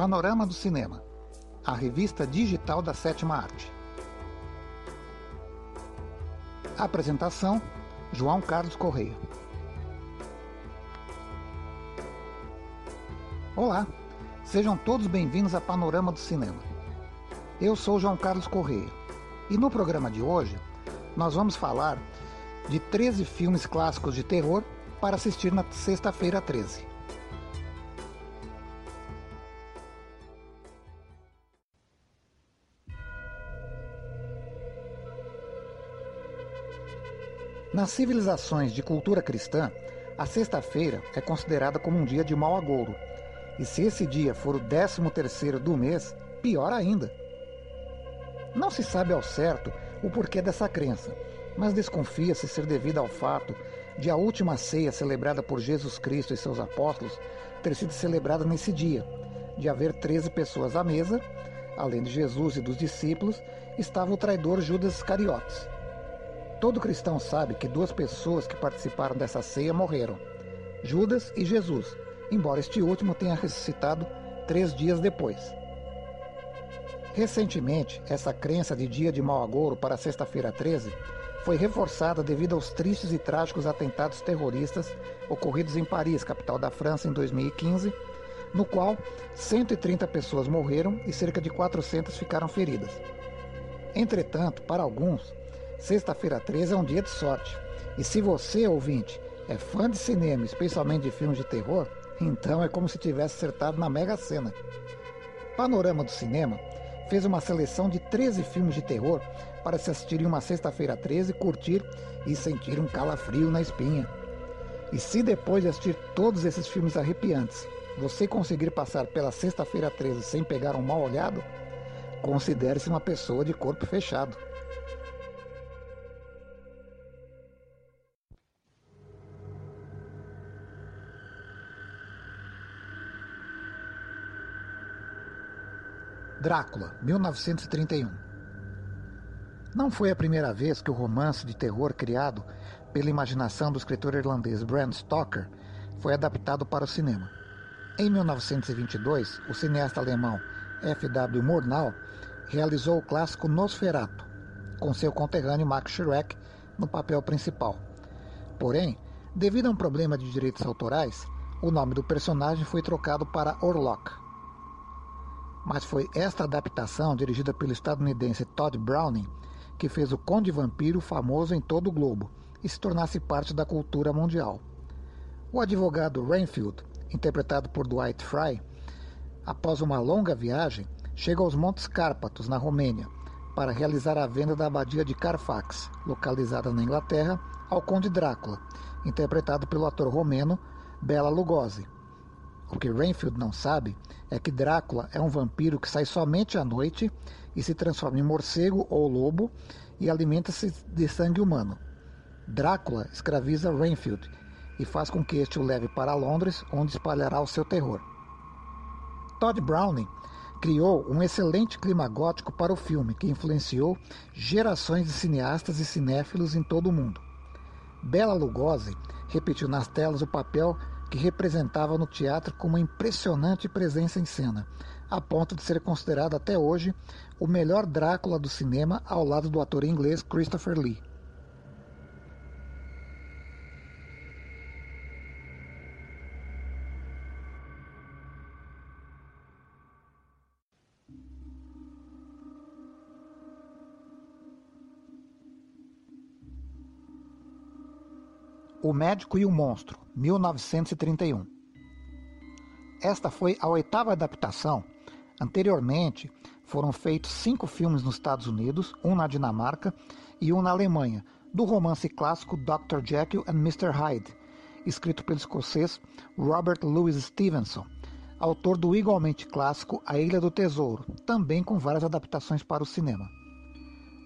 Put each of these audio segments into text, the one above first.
Panorama do Cinema, a revista digital da sétima arte. Apresentação: João Carlos Correia. Olá, sejam todos bem-vindos a Panorama do Cinema. Eu sou João Carlos Correia e no programa de hoje nós vamos falar de 13 filmes clássicos de terror para assistir na sexta-feira 13. Nas civilizações de cultura cristã, a sexta-feira é considerada como um dia de mau agouro. E se esse dia for o décimo terceiro do mês, pior ainda. Não se sabe ao certo o porquê dessa crença, mas desconfia-se ser devido ao fato de a última ceia celebrada por Jesus Cristo e seus apóstolos ter sido celebrada nesse dia, de haver 13 pessoas à mesa, além de Jesus e dos discípulos, estava o traidor Judas Iscariotes. Todo cristão sabe que duas pessoas que participaram dessa ceia morreram, Judas e Jesus, embora este último tenha ressuscitado três dias depois. Recentemente, essa crença de dia de mau agouro para sexta-feira 13 foi reforçada devido aos tristes e trágicos atentados terroristas ocorridos em Paris, capital da França, em 2015, no qual 130 pessoas morreram e cerca de 400 ficaram feridas. Entretanto, para alguns, sexta-feira 13 é um dia de sorte. E se você, ouvinte, é fã de cinema, especialmente de filmes de terror, então é como se tivesse acertado na Mega Sena. Panorama do Cinema fez uma seleção de 13 filmes de terror para se assistir em uma sexta-feira 13, curtir e sentir um calafrio na espinha. E se depois de assistir todos esses filmes arrepiantes, você conseguir passar pela sexta-feira 13 sem pegar um mal olhado, considere-se uma pessoa de corpo fechado. Drácula, 1931. Não foi a primeira vez que o romance de terror criado pela imaginação do escritor irlandês Bram Stoker foi adaptado para o cinema. Em 1922, o cineasta alemão F.W. Murnau realizou o clássico Nosferatu, com seu conterrâneo Max Schreck no papel principal. Porém, devido a um problema de direitos autorais, o nome do personagem foi trocado para Orlok. Mas foi esta adaptação, dirigida pelo estadunidense Todd Browning, que fez o Conde Vampiro famoso em todo o globo e se tornasse parte da cultura mundial. O advogado Rainfield, interpretado por Dwight Fry, após uma longa viagem, chega aos Montes Cárpatos, na Romênia, para realizar a venda da abadia de Carfax, localizada na Inglaterra, ao Conde Drácula, interpretado pelo ator romeno Bela Lugosi. O que Rainfield não sabe é que Drácula é um vampiro que sai somente à noite e se transforma em morcego ou lobo e alimenta-se de sangue humano. Drácula escraviza Rainfield e faz com que este o leve para Londres, onde espalhará o seu terror. Todd Browning criou um excelente clima gótico para o filme, que influenciou gerações de cineastas e cinéfilos em todo o mundo. Bela Lugosi repetiu nas telas o papel que representava no teatro com uma impressionante presença em cena, a ponto de ser considerado até hoje o melhor Drácula do cinema ao lado do ator inglês Christopher Lee. O Médico e o Monstro, 1931. Esta foi a oitava adaptação. Anteriormente, foram feitos cinco filmes nos Estados Unidos, um na Dinamarca e um na Alemanha, do romance clássico Dr. Jekyll and Mr. Hyde, escrito pelo escocês Robert Louis Stevenson, autor do igualmente clássico A Ilha do Tesouro, também com várias adaptações para o cinema.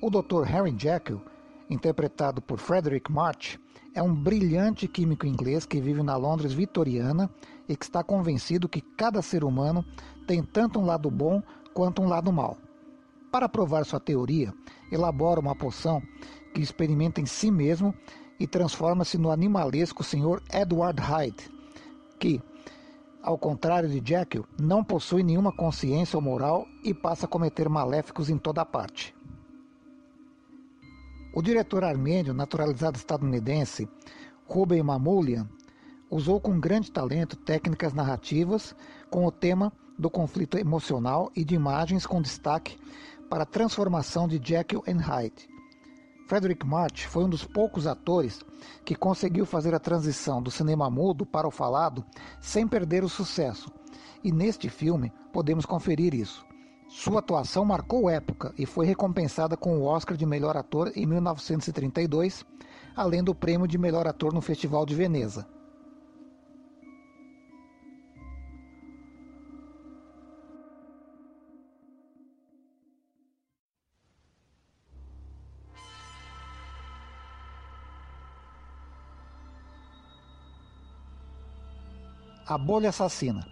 O Dr. Harry Jekyll interpretado por Frederick March, é um brilhante químico inglês que vive na Londres vitoriana e que está convencido que cada ser humano tem tanto um lado bom quanto um lado mau. Para provar sua teoria, elabora uma poção que experimenta em si mesmo e transforma-se no animalesco Sr. Edward Hyde, que, ao contrário de Jekyll, não possui nenhuma consciência ou moral e passa a cometer maléficos em toda parte. O diretor armênio, naturalizado estadunidense, Ruben Mamoulian, usou com grande talento técnicas narrativas com o tema do conflito emocional e de imagens com destaque para a transformação de Jekyll e Hyde. Frederick March foi um dos poucos atores que conseguiu fazer a transição do cinema mudo para o falado sem perder o sucesso, e neste filme podemos conferir isso. Sua atuação marcou época e foi recompensada com o Oscar de melhor ator em 1932, além do prêmio de melhor ator no Festival de Veneza. A Bolha Assassina,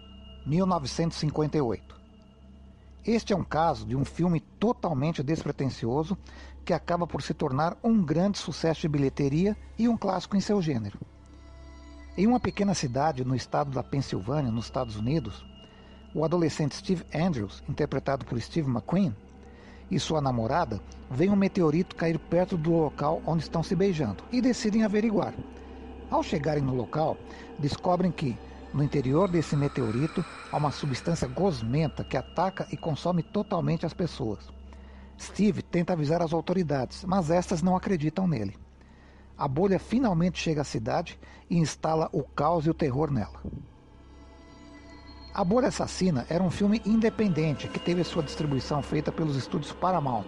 1958. Este é um caso de um filme totalmente despretensioso que acaba por se tornar um grande sucesso de bilheteria e um clássico em seu gênero. Em uma pequena cidade no estado da Pensilvânia, nos Estados Unidos, o adolescente Steve Andrews, interpretado por Steve McQueen, e sua namorada veem um meteorito cair perto do local onde estão se beijando e decidem averiguar. Ao chegarem no local, descobrem que no interior desse meteorito há uma substância gosmenta que ataca e consome totalmente as pessoas. Steve tenta avisar as autoridades, mas estas não acreditam nele. A bolha finalmente chega à cidade e instala o caos e o terror nela. A Bolha Assassina era um filme independente que teve sua distribuição feita pelos estúdios Paramount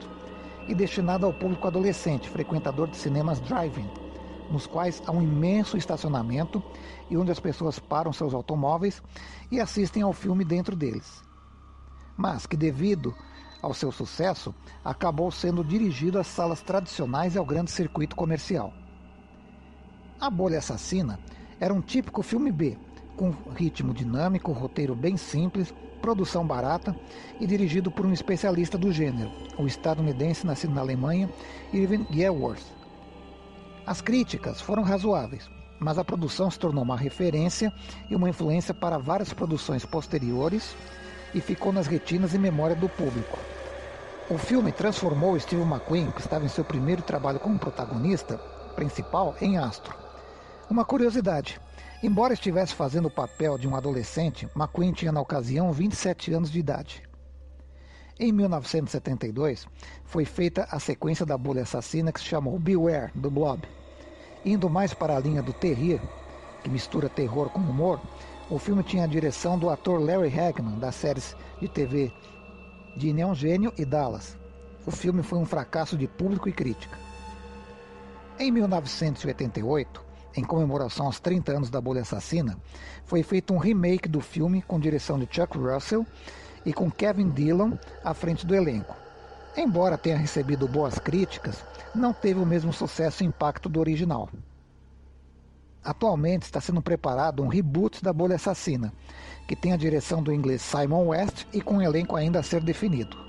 e destinado ao público adolescente, frequentador de cinemas drive-in nos quais há um imenso estacionamento e onde as pessoas param seus automóveis e assistem ao filme dentro deles. Mas que, devido ao seu sucesso, acabou sendo dirigido às salas tradicionais e ao grande circuito comercial. A Bolha Assassina era um típico filme B, com ritmo dinâmico, roteiro bem simples, produção barata e dirigido por um especialista do gênero, o estadunidense nascido na Alemanha, Irving Gelworth, as críticas foram razoáveis, mas a produção se tornou uma referência e uma influência para várias produções posteriores e ficou nas retinas e memória do público. O filme transformou Steve McQueen, que estava em seu primeiro trabalho como protagonista principal, em astro. Uma curiosidade: embora estivesse fazendo o papel de um adolescente, McQueen tinha na ocasião 27 anos de idade. Em 1972, foi feita a sequência da bolha assassina que se chamou Beware, do Blob. Indo mais para a linha do terrir, que mistura terror com humor, o filme tinha a direção do ator Larry Hagman, das séries de TV de Neon Gênio e Dallas. O filme foi um fracasso de público e crítica. Em 1988, em comemoração aos 30 anos da Bolha Assassina, foi feito um remake do filme com direção de Chuck Russell e com Kevin Dillon à frente do elenco. Embora tenha recebido boas críticas, não teve o mesmo sucesso e impacto do original. Atualmente está sendo preparado um reboot da Bolha Assassina, que tem a direção do inglês Simon West e com um elenco ainda a ser definido.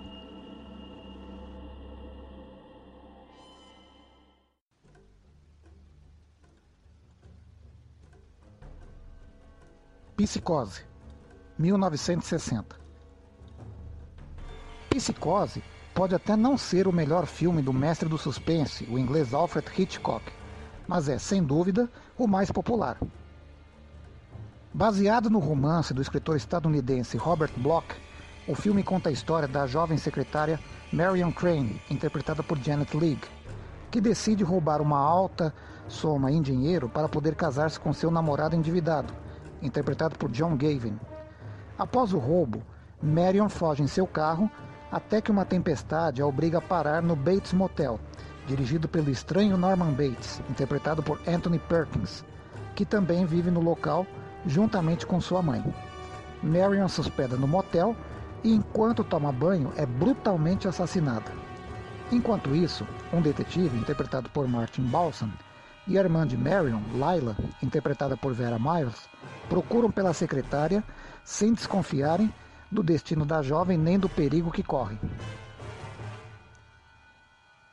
Psicose, 1960. Psicose pode até não ser o melhor filme do mestre do suspense, o inglês Alfred Hitchcock, mas é, sem dúvida, o mais popular. Baseado no romance do escritor estadunidense Robert Bloch, o filme conta a história da jovem secretária Marion Crane, interpretada por Janet Leigh, que decide roubar uma alta soma em dinheiro para poder casar-se com seu namorado endividado, interpretado por John Gavin. Após o roubo, Marion foge em seu carro até que uma tempestade a obriga a parar no Bates Motel, dirigido pelo estranho Norman Bates, interpretado por Anthony Perkins, que também vive no local juntamente com sua mãe. Marion se hospeda no motel e, enquanto toma banho, é brutalmente assassinada. Enquanto isso, um detetive, interpretado por Martin Balsam, e a irmã de Marion, Lila, interpretada por Vera Miles, procuram pela secretária sem desconfiarem do destino da jovem nem do perigo que corre.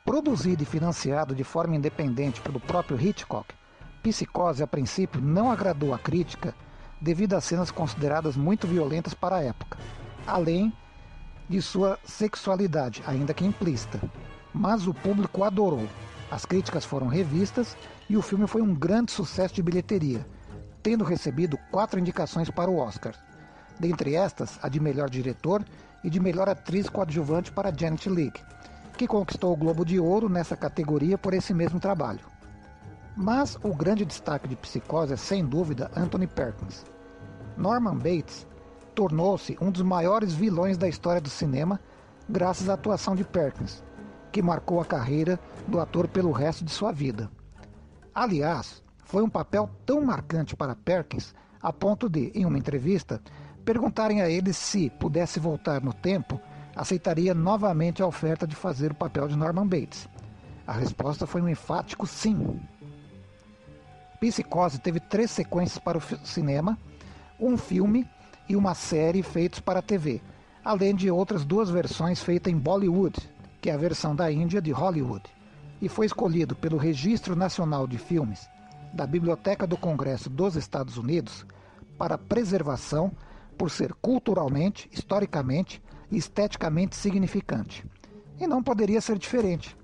Produzido e financiado de forma independente pelo próprio Hitchcock, Psicose a princípio não agradou a crítica devido a cenas consideradas muito violentas para a época, além de sua sexualidade, ainda que implícita. Mas o público adorou. As críticas foram revistas e o filme foi um grande sucesso de bilheteria, tendo recebido quatro indicações para o Oscar. Dentre estas, a de melhor diretor e de melhor atriz coadjuvante para Janet Leigh, que conquistou o Globo de Ouro nessa categoria por esse mesmo trabalho. Mas o grande destaque de Psicose é sem dúvida Anthony Perkins. Norman Bates tornou-se um dos maiores vilões da história do cinema graças à atuação de Perkins, que marcou a carreira do ator pelo resto de sua vida. Aliás, foi um papel tão marcante para Perkins a ponto de, em uma entrevista, perguntarem a ele se pudesse voltar no tempo, aceitaria novamente a oferta de fazer o papel de Norman Bates. A resposta foi um enfático sim. Psicose teve três sequências para o cinema, um filme e uma série feitos para a TV, além de outras duas versões feitas em Bollywood, que é a versão da Índia de Hollywood, e foi escolhido pelo Registro Nacional de Filmes da Biblioteca do Congresso dos Estados Unidos para preservação por ser culturalmente, historicamente e esteticamente significante. E não poderia ser diferente.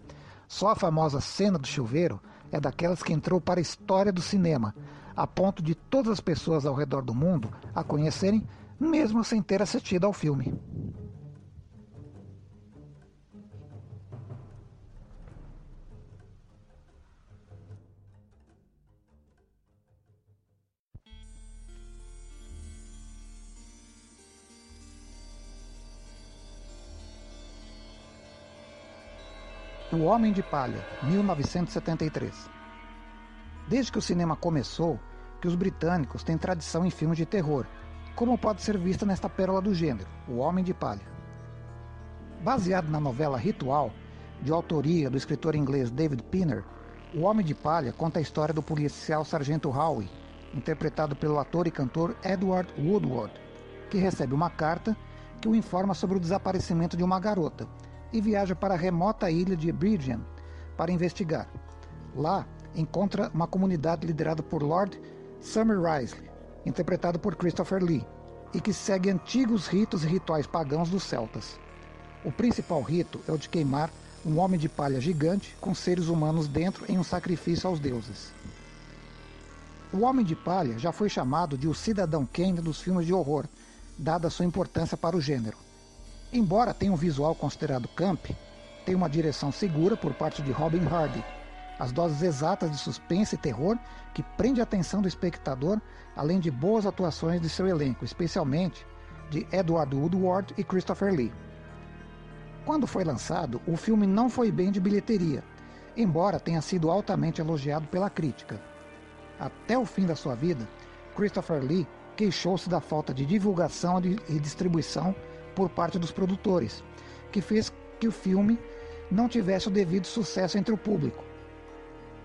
Só a famosa cena do chuveiro é daquelas que entrou para a história do cinema, a ponto de todas as pessoas ao redor do mundo a conhecerem, mesmo sem ter assistido ao filme. O Homem de Palha, 1973. Desde que o cinema começou, que os britânicos têm tradição em filmes de terror, como pode ser vista nesta pérola do gênero, O Homem de Palha. Baseado na novela Ritual, de autoria do escritor inglês David Pinner, O Homem de Palha conta a história do policial Sargento Howe, interpretado pelo ator e cantor Edward Woodward, que recebe uma carta que o informa sobre o desaparecimento de uma garota e viaja para a remota ilha de Bridgen para investigar. Lá, encontra uma comunidade liderada por Lord Summer Risley, interpretado por Christopher Lee, e que segue antigos ritos e rituais pagãos dos celtas. O principal rito é o de queimar um homem de palha gigante com seres humanos dentro em um sacrifício aos deuses. O Homem de Palha já foi chamado de o Cidadão Kane dos filmes de horror, dada sua importância para o gênero. Embora tenha um visual considerado camp, tem uma direção segura por parte de Robin Hardy, as doses exatas de suspense e terror que prende a atenção do espectador, além de boas atuações de seu elenco, especialmente de Edward Woodward e Christopher Lee. Quando foi lançado, o filme não foi bem de bilheteria, embora tenha sido altamente elogiado pela crítica. Até o fim da sua vida, Christopher Lee queixou-se da falta de divulgação e distribuição por parte dos produtores, que fez que o filme não tivesse o devido sucesso entre o público.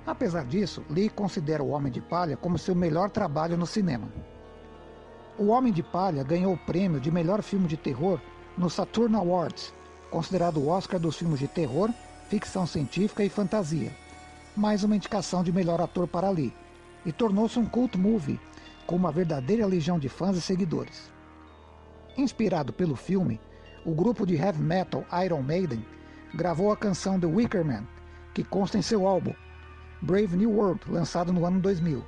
Apesar disso, Lee considera O Homem de Palha como seu melhor trabalho no cinema. O Homem de Palha ganhou o prêmio de melhor filme de terror no Saturn Awards, considerado o Oscar dos filmes de terror, ficção científica e fantasia, mais uma indicação de melhor ator para Lee, e tornou-se um cult movie com uma verdadeira legião de fãs e seguidores. Inspirado pelo filme, o grupo de heavy metal Iron Maiden gravou a canção The Wicker Man, que consta em seu álbum Brave New World, lançado no ano 2000.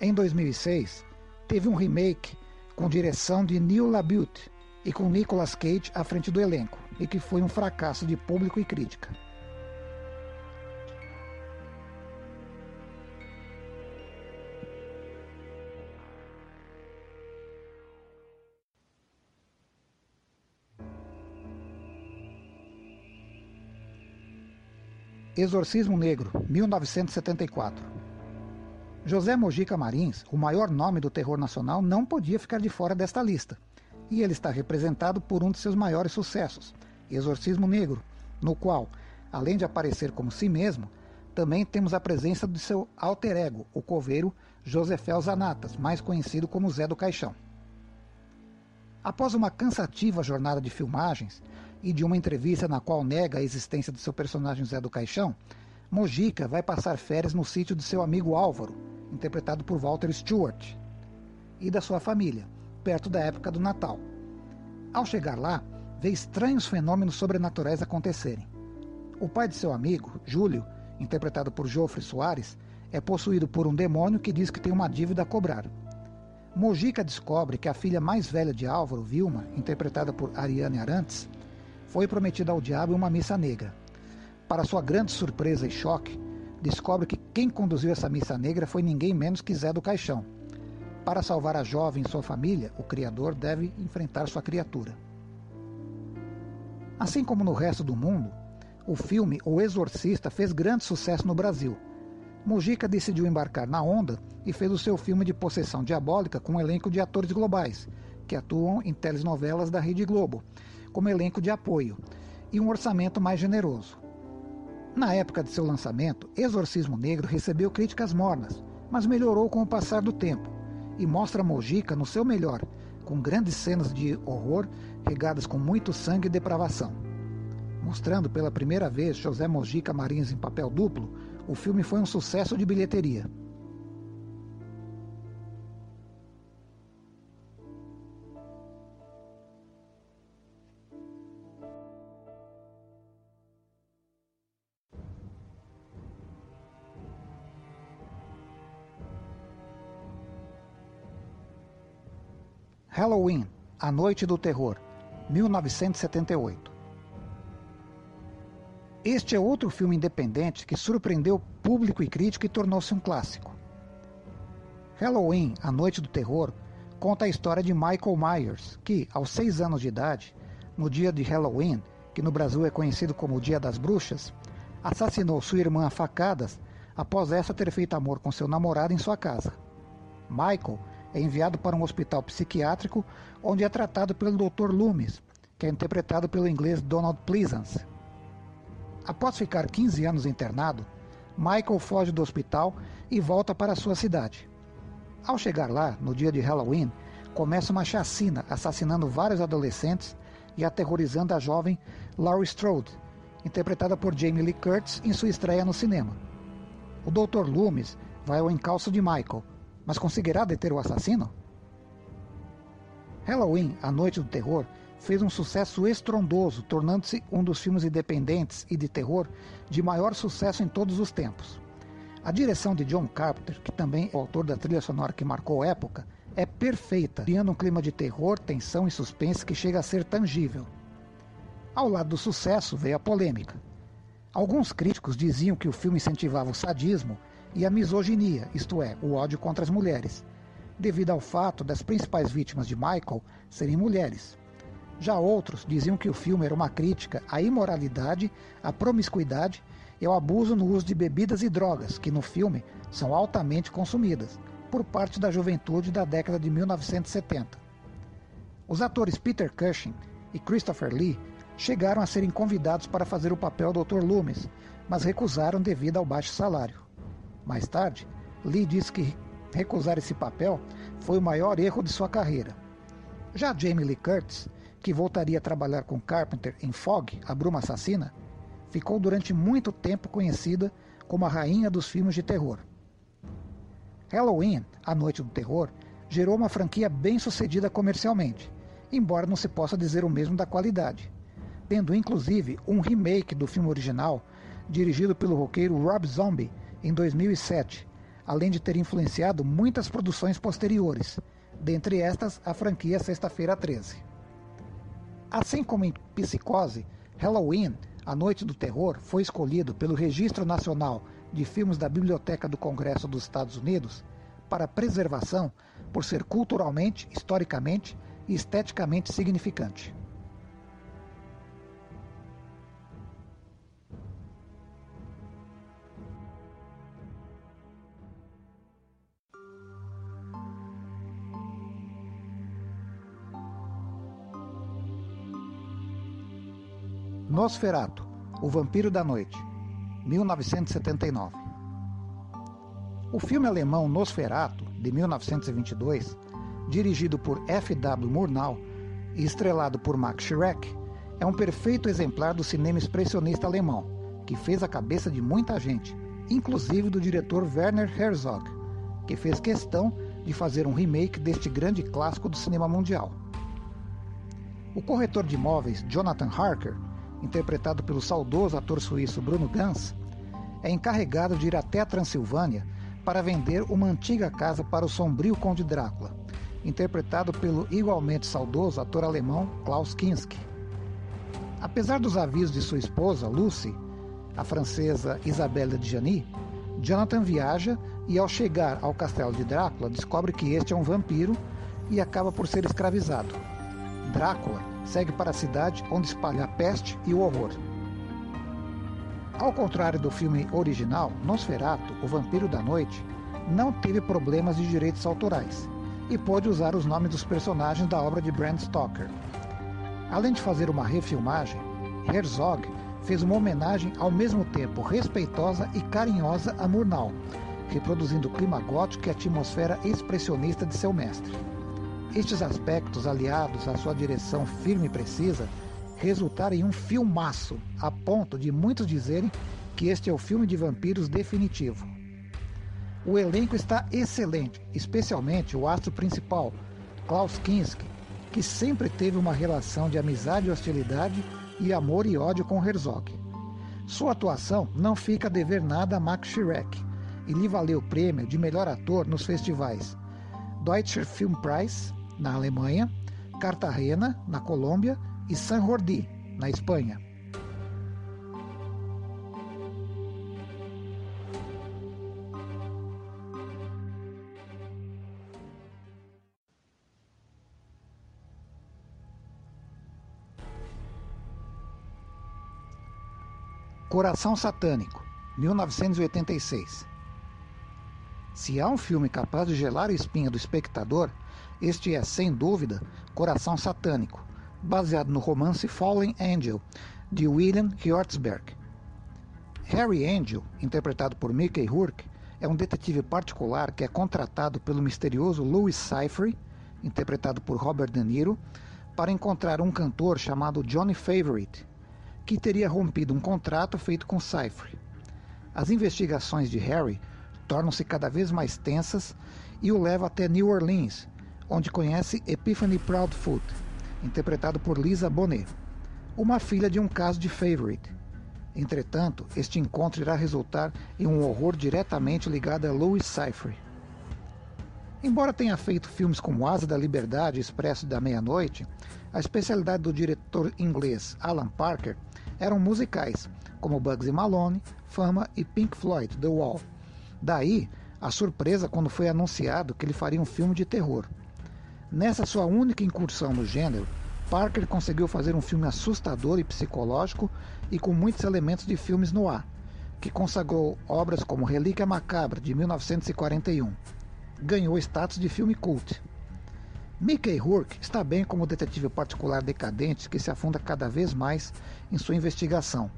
Em 2006, teve um remake com direção de Neil LaBute e com Nicolas Cage à frente do elenco, e que foi um fracasso de público e crítica. Exorcismo Negro, 1974. José Mojica Marins, o maior nome do terror nacional, não podia ficar de fora desta lista. E ele está representado por um de seus maiores sucessos, Exorcismo Negro, no qual, além de aparecer como si mesmo, também temos a presença de seu alter ego, o coveiro Josefel Zanatas, mais conhecido como Zé do Caixão. Após uma cansativa jornada de filmagens, e de uma entrevista na qual nega a existência do seu personagem Zé do Caixão, Mojica vai passar férias no sítio de seu amigo Álvaro, interpretado por Walter Stewart. e da sua família, perto da época do Natal. Ao chegar lá, vê estranhos fenômenos sobrenaturais acontecerem. O pai de seu amigo, Júlio, interpretado por Joffre Soares, é possuído por um demônio que diz que tem uma dívida a cobrar. Mojica descobre que a filha mais velha de Álvaro, Vilma, interpretada por Ariane Arantes, foi prometida ao diabo em uma missa negra. Para sua grande surpresa e choque, descobre que quem conduziu essa missa negra foi ninguém menos que Zé do Caixão. Para salvar a jovem e sua família, o Criador deve enfrentar sua criatura. Assim como no resto do mundo, o filme O Exorcista fez grande sucesso no Brasil Mujica decidiu embarcar na onda e fez o seu filme de possessão diabólica com um elenco de atores globais, que atuam em telenovelas da Rede Globo, como elenco de apoio, e um orçamento mais generoso. Na época de seu lançamento, Exorcismo Negro recebeu críticas mornas, mas melhorou com o passar do tempo e mostra Mojica no seu melhor, com grandes cenas de horror regadas com muito sangue e depravação. Mostrando pela primeira vez José Mojica Marins em papel duplo, o filme foi um sucesso de bilheteria. Halloween, A Noite do Terror, 1978. Este é outro filme independente que surpreendeu público e crítico e tornou-se um clássico. Halloween, A Noite do Terror, conta a história de Michael Myers, que, aos seis anos de idade, no dia de Halloween, que no Brasil é conhecido como o Dia das Bruxas, assassinou sua irmã a facadas após essa ter feito amor com seu namorado em sua casa. Michael é enviado para um hospital psiquiátrico onde é tratado pelo Dr. Loomis, que é interpretado pelo inglês Donald Pleasance. Após ficar 15 anos internado, Michael foge do hospital e volta para sua cidade. Ao chegar lá, no dia de Halloween, começa uma chacina assassinando vários adolescentes e aterrorizando a jovem Laurie Strode, interpretada por Jamie Lee Curtis em sua estreia no cinema. O Dr. Loomis vai ao encalço de Michael, mas conseguirá deter o assassino? Halloween, a Noite do Terror, fez um sucesso estrondoso, tornando-se um dos filmes independentes e de terror de maior sucesso em todos os tempos. A direção de John Carpenter, que também é o autor da trilha sonora que marcou a época, é perfeita, criando um clima de terror, tensão e suspense que chega a ser tangível. Ao lado do sucesso veio a polêmica. Alguns críticos diziam que o filme incentivava o sadismo e a misoginia, isto é, o ódio contra as mulheres, devido ao fato das principais vítimas de Michael serem mulheres. Já outros diziam que o filme era uma crítica à imoralidade, à promiscuidade e ao abuso no uso de bebidas e drogas, que no filme são altamente consumidas, por parte da juventude da década de 1970. Os atores Peter Cushing e Christopher Lee chegaram a serem convidados para fazer o papel do Dr. Loomis, mas recusaram devido ao baixo salário. Mais tarde, Lee disse que recusar esse papel foi o maior erro de sua carreira. Já Jamie Lee Curtis que voltaria a trabalhar com Carpenter em Fog, A Bruma Assassina, ficou durante muito tempo conhecida como a rainha dos filmes de terror. Halloween, A Noite do Terror, gerou uma franquia bem sucedida comercialmente, embora não se possa dizer o mesmo da qualidade, tendo inclusive um remake do filme original, dirigido pelo roqueiro Rob Zombie, em 2007, além de ter influenciado muitas produções posteriores, dentre estas a franquia Sexta-feira 13. Assim como em Psicose, Halloween, A Noite do Terror, foi escolhido pelo Registro Nacional de Filmes da Biblioteca do Congresso dos Estados Unidos para preservação por ser culturalmente, historicamente e esteticamente significante. Nosferato, O Vampiro da Noite, 1979. O filme alemão Nosferato, de 1922, dirigido por F. W. Murnau e estrelado por Max Schreck, é um perfeito exemplar do cinema expressionista alemão, que fez a cabeça de muita gente, inclusive do diretor Werner Herzog, que fez questão de fazer um remake deste grande clássico do cinema mundial. O corretor de imóveis Jonathan Harker, interpretado pelo saudoso ator suíço Bruno Ganz, é encarregado de ir até a Transilvânia para vender uma antiga casa para o sombrio Conde Drácula, interpretado pelo igualmente saudoso ator alemão Klaus Kinski. Apesar dos avisos de sua esposa, Lucy, a francesa Isabelle de Jany, Jonathan viaja e, ao chegar ao castelo de Drácula, descobre que este é um vampiro e acaba por ser escravizado. Drácula segue para a cidade onde espalha a peste e o horror. Ao contrário do filme original, Nosferatu, o Vampiro da Noite, não teve problemas de direitos autorais e pôde usar os nomes dos personagens da obra de Bram Stoker. Além de fazer uma refilmagem, Herzog fez uma homenagem ao mesmo tempo respeitosa e carinhosa a Murnau, reproduzindo o clima gótico e a atmosfera expressionista de seu mestre. Estes aspectos, aliados à sua direção firme e precisa, resultaram em um filmaço, a ponto de muitos dizerem que este é o filme de vampiros definitivo. O elenco está excelente, especialmente o astro principal, Klaus Kinski, que sempre teve uma relação de amizade e hostilidade e amor e ódio com Herzog. Sua atuação não fica a dever nada a Max Schreck e lhe valeu o prêmio de melhor ator nos festivais Deutscher Filmpreis, na Alemanha, Cartagena, na Colômbia e San Jordi, na Espanha. Coração Satânico, 1986. Se há um filme capaz de gelar a espinha do espectador, este é, sem dúvida, Coração Satânico, baseado no romance Fallen Angel, de William Hjortsberg. Harry Angel, interpretado por Mickey Rourke, é um detetive particular que é contratado pelo misterioso Louis Cypher, interpretado por Robert De Niro, para encontrar um cantor chamado Johnny Favorite, que teria rompido um contrato feito com Cypher. As investigações de Harry tornam-se cada vez mais tensas e o levam até New Orleans, onde conhece Epiphany Proudfoot, interpretado por Lisa Bonet, uma filha de um caso de Favorite. Entretanto, este encontro irá resultar em um horror diretamente ligado a Louis Cypher. Embora tenha feito filmes como Asa da Liberdade e Expresso da Meia-Noite, a especialidade do diretor inglês Alan Parker eram musicais, como Bugsy Malone, Fama e Pink Floyd, The Wall. Daí, a surpresa quando foi anunciado que ele faria um filme de terror. Nessa sua única incursão no gênero, Parker conseguiu fazer um filme assustador e psicológico e com muitos elementos de filmes no ar, que consagrou obras como Relíquia Macabra, de 1941. Ganhou status de filme cult. Mickey Rourke está bem como detetive particular decadente que se afunda cada vez mais em sua investigação.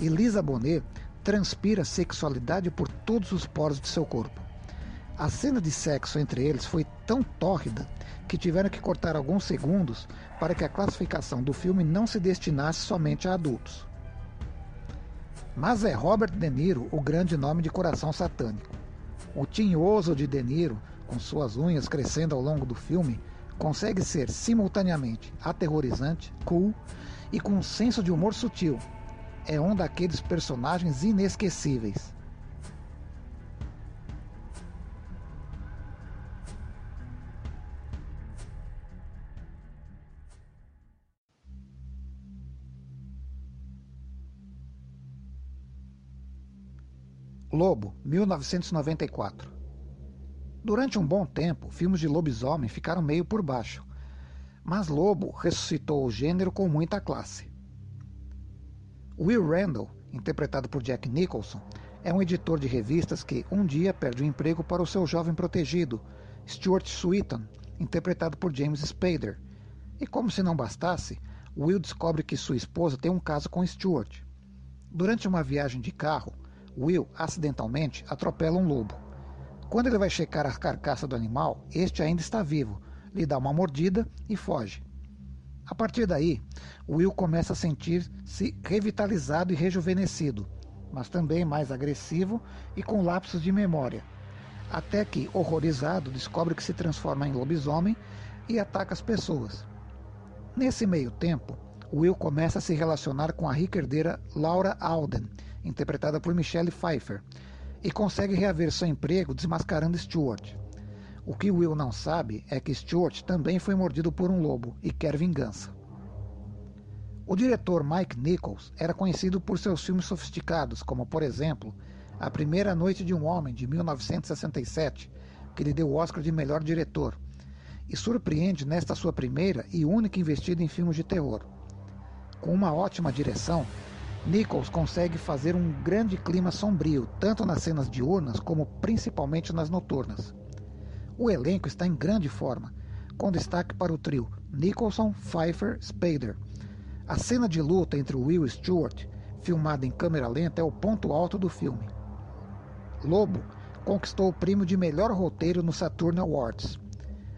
E Lisa Bonet transpira sexualidade por todos os poros de seu corpo. A cena de sexo entre eles foi tão tórrida que tiveram que cortar alguns segundos para que a classificação do filme não se destinasse somente a adultos. Mas é Robert De Niro o grande nome de Coração Satânico. O tinhoso de De Niro, com suas unhas crescendo ao longo do filme, consegue ser simultaneamente aterrorizante, cool e com um senso de humor sutil. É um daqueles personagens inesquecíveis. Lobo, 1994. Durante um bom tempo, filmes de lobisomem ficaram meio por baixo, mas Lobo ressuscitou o gênero com muita classe. Will Randall, interpretado por Jack Nicholson, é um editor de revistas que um dia perde o emprego para o seu jovem protegido, Stuart Sweeton, interpretado por James Spader. E como se não bastasse, Will descobre que sua esposa tem um caso com Stuart. Durante uma viagem de carro, Will acidentalmente atropela um lobo. Quando ele vai checar a carcaça do animal, este ainda está vivo, lhe dá uma mordida e foge. A partir daí, Will começa a sentir-se revitalizado e rejuvenescido, mas também mais agressivo e com lapsos de memória. até que, horrorizado, descobre que se transforma em lobisomem e ataca as pessoas. Nesse meio tempo, Will começa a se relacionar com a rica herdeira Laura Alden, interpretada por Michelle Pfeiffer, e consegue reaver seu emprego desmascarando Stuart. O que Will não sabe é que Stuart também foi mordido por um lobo e quer vingança. O diretor Mike Nichols era conhecido por seus filmes sofisticados, como, por exemplo, A Primeira Noite de um Homem, de 1967, que lhe deu o Oscar de melhor diretor, e surpreende nesta sua primeira e única investida em filmes de terror. Com uma ótima direção, Nichols consegue fazer um grande clima sombrio, tanto nas cenas diurnas como principalmente nas noturnas. O elenco está em grande forma, com destaque para o trio Nicholson, Pfeiffer, Spader, a cena de luta entre Will Stewart, filmada em câmera lenta, é o ponto alto do filme. Lobo conquistou o prêmio de melhor roteiro no Saturn Awards.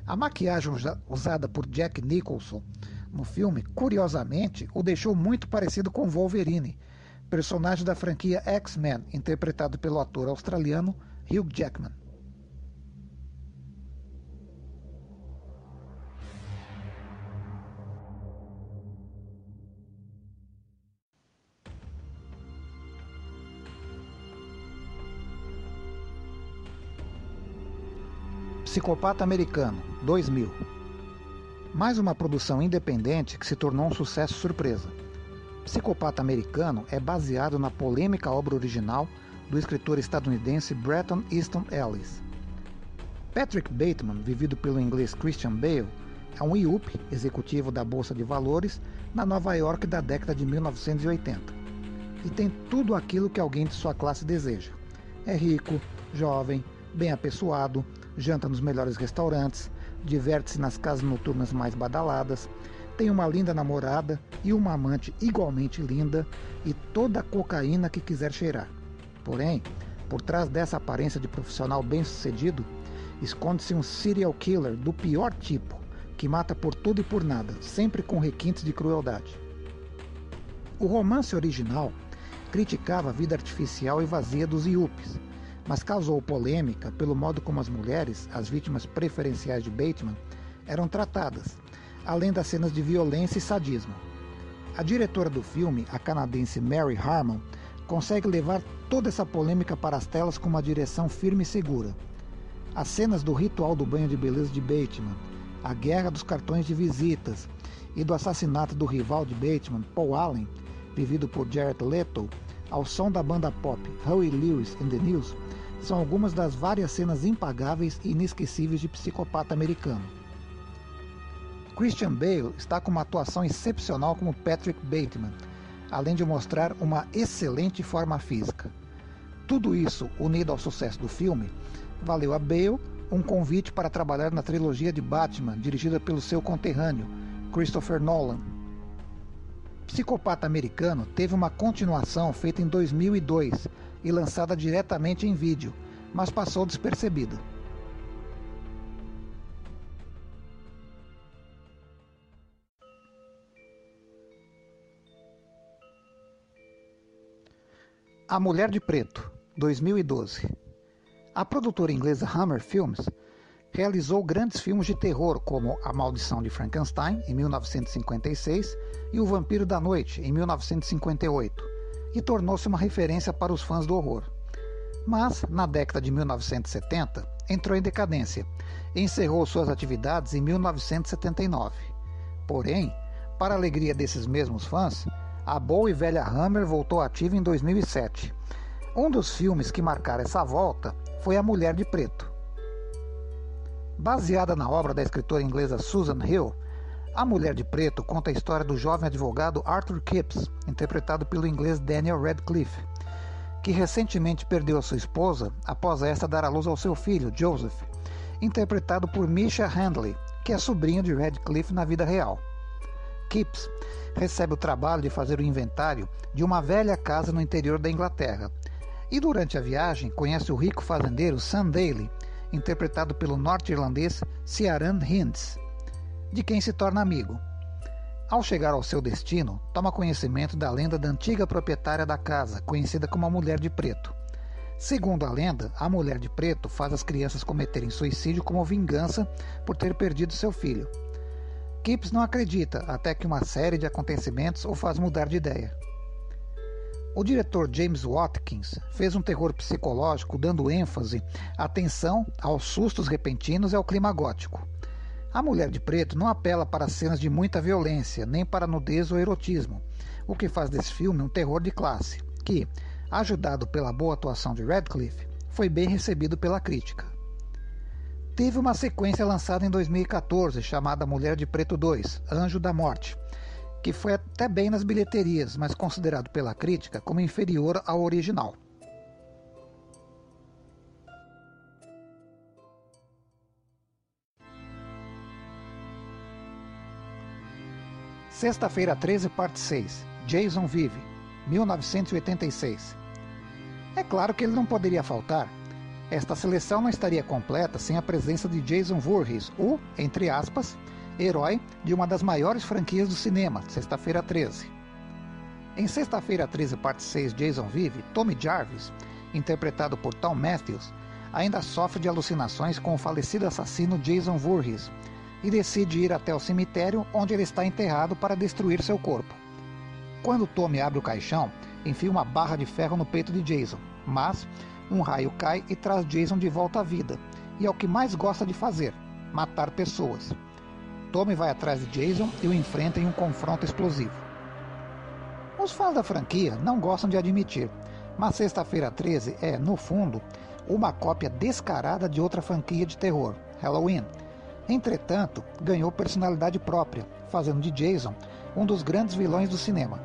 A maquiagem usada por Jack Nicholson no filme, curiosamente, o deixou muito parecido com Wolverine, personagem da franquia X-Men, interpretado pelo ator australiano Hugh Jackman. Psicopata Americano, 2000. Mais uma produção independente que se tornou um sucesso surpresa. Psicopata Americano é baseado na polêmica obra original do escritor estadunidense Bretton Easton Ellis. Patrick Bateman, vivido pelo inglês Christian Bale, é um IUP, executivo da Bolsa de Valores, na Nova York da década de 1980. E tem tudo aquilo que alguém de sua classe deseja. É rico, jovem, bem apessoado, janta nos melhores restaurantes, diverte-se nas casas noturnas mais badaladas, tem uma linda namorada e uma amante igualmente linda e toda a cocaína que quiser cheirar. Porém, por trás dessa aparência de profissional bem-sucedido, esconde-se um serial killer do pior tipo, que mata por tudo e por nada, sempre com requintes de crueldade. O romance original criticava a vida artificial e vazia dos Iupes, mas causou polêmica pelo modo como as mulheres, as vítimas preferenciais de Bateman, eram tratadas, além das cenas de violência e sadismo. A diretora do filme, a canadense Mary Harmon, consegue levar toda essa polêmica para as telas com uma direção firme e segura. As cenas do ritual do banho de beleza de Bateman, a guerra dos cartões de visitas e do assassinato do rival de Bateman, Paul Allen, vivido por Jared Leto, ao som da banda pop Howie Lewis and the News, são algumas das várias cenas impagáveis e inesquecíveis de Psicopata Americano. Christian Bale está com uma atuação excepcional como Patrick Bateman, além de mostrar uma excelente forma física. Tudo isso, unido ao sucesso do filme, valeu a Bale um convite para trabalhar na trilogia de Batman, dirigida pelo seu conterrâneo, Christopher Nolan. Psicopata Americano teve uma continuação feita em 2002, e lançada diretamente em vídeo, mas passou despercebida. A Mulher de Preto, 2012. A produtora inglesa Hammer Films realizou grandes filmes de terror como A Maldição de Frankenstein, em 1956, e O Vampiro da Noite, em 1958 e tornou-se uma referência para os fãs do horror. Mas, na década de 1970, entrou em decadência e encerrou suas atividades em 1979. Porém, para alegria desses mesmos fãs, a boa e velha Hammer voltou ativa em 2007. Um dos filmes que marcaram essa volta foi A Mulher de Preto. Baseada na obra da escritora inglesa Susan Hill, a Mulher de Preto conta a história do jovem advogado Arthur Kipps, interpretado pelo inglês Daniel Radcliffe, que recentemente perdeu a sua esposa após esta dar à luz ao seu filho, Joseph, interpretado por Misha Handley, que é sobrinho de Radcliffe na vida real. Kipps recebe o trabalho de fazer o inventário de uma velha casa no interior da Inglaterra e durante a viagem conhece o rico fazendeiro Sam Daly, interpretado pelo norte-irlandês Ciaran Hinds de quem se torna amigo. Ao chegar ao seu destino, toma conhecimento da lenda da antiga proprietária da casa, conhecida como a Mulher de Preto. Segundo a lenda, a mulher de preto faz as crianças cometerem suicídio como vingança por ter perdido seu filho. Kipps não acredita até que uma série de acontecimentos o faz mudar de ideia. O diretor James Watkins fez um terror psicológico dando ênfase à tensão, aos sustos repentinos e ao clima gótico. A Mulher de Preto não apela para cenas de muita violência, nem para nudez ou erotismo, o que faz desse filme um terror de classe, que, ajudado pela boa atuação de Radcliffe, foi bem recebido pela crítica. Teve uma sequência lançada em 2014 chamada Mulher de Preto 2 Anjo da Morte, que foi até bem nas bilheterias, mas considerado pela crítica como inferior ao original. Sexta-feira 13, parte 6. Jason vive, 1986. É claro que ele não poderia faltar. Esta seleção não estaria completa sem a presença de Jason Voorhees, o, entre aspas, herói de uma das maiores franquias do cinema, Sexta-feira 13. Em Sexta-feira 13, parte 6, Jason Vive, Tommy Jarvis, interpretado por Tom Matthews, ainda sofre de alucinações com o falecido assassino Jason Voorhees e decide ir até o cemitério onde ele está enterrado para destruir seu corpo. Quando Tommy abre o caixão, enfia uma barra de ferro no peito de Jason, mas um raio cai e traz Jason de volta à vida, e é o que mais gosta de fazer: matar pessoas. Tommy vai atrás de Jason e o enfrenta em um confronto explosivo. Os fãs da franquia não gostam de admitir, mas Sexta-feira 13 é, no fundo, uma cópia descarada de outra franquia de terror, Halloween. Entretanto, ganhou personalidade própria, fazendo de Jason um dos grandes vilões do cinema.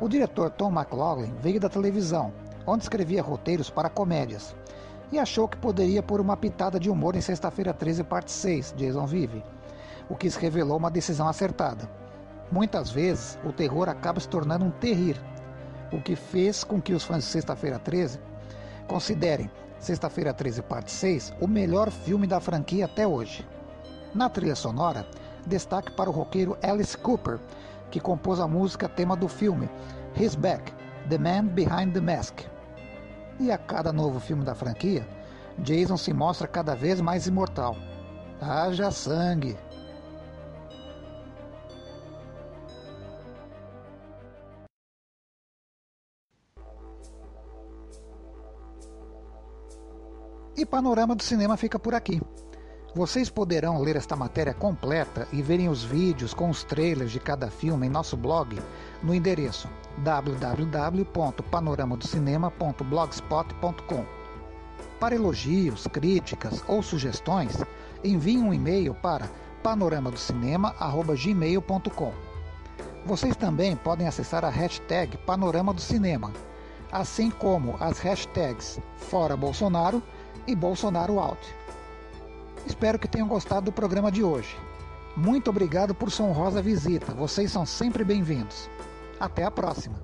O diretor Tom McLaughlin veio da televisão, onde escrevia roteiros para comédias, e achou que poderia pôr uma pitada de humor em Sexta-feira 13, parte 6, Jason Vive, o que se revelou uma decisão acertada. Muitas vezes, o terror acaba se tornando um terrir, o que fez com que os fãs de Sexta-feira 13 considerem Sexta-feira 13, parte 6 o melhor filme da franquia até hoje. Na trilha sonora, destaque para o roqueiro Alice Cooper, que compôs a música tema do filme, His Back, The Man Behind the Mask. E a cada novo filme da franquia, Jason se mostra cada vez mais imortal. Haja sangue! E Panorama do Cinema fica por aqui. Vocês poderão ler esta matéria completa e verem os vídeos com os trailers de cada filme em nosso blog no endereço www.panoramadocinemma.blogspot.com. Para elogios, críticas ou sugestões, envie um e-mail para panoramadocinema@gmail.com. Vocês também podem acessar a hashtag Panorama do Cinema, assim como as hashtags Fora Bolsonaro e Bolsonaro Out. Espero que tenham gostado do programa de hoje. Muito obrigado por sua honrosa visita. Vocês são sempre bem-vindos. Até a próxima.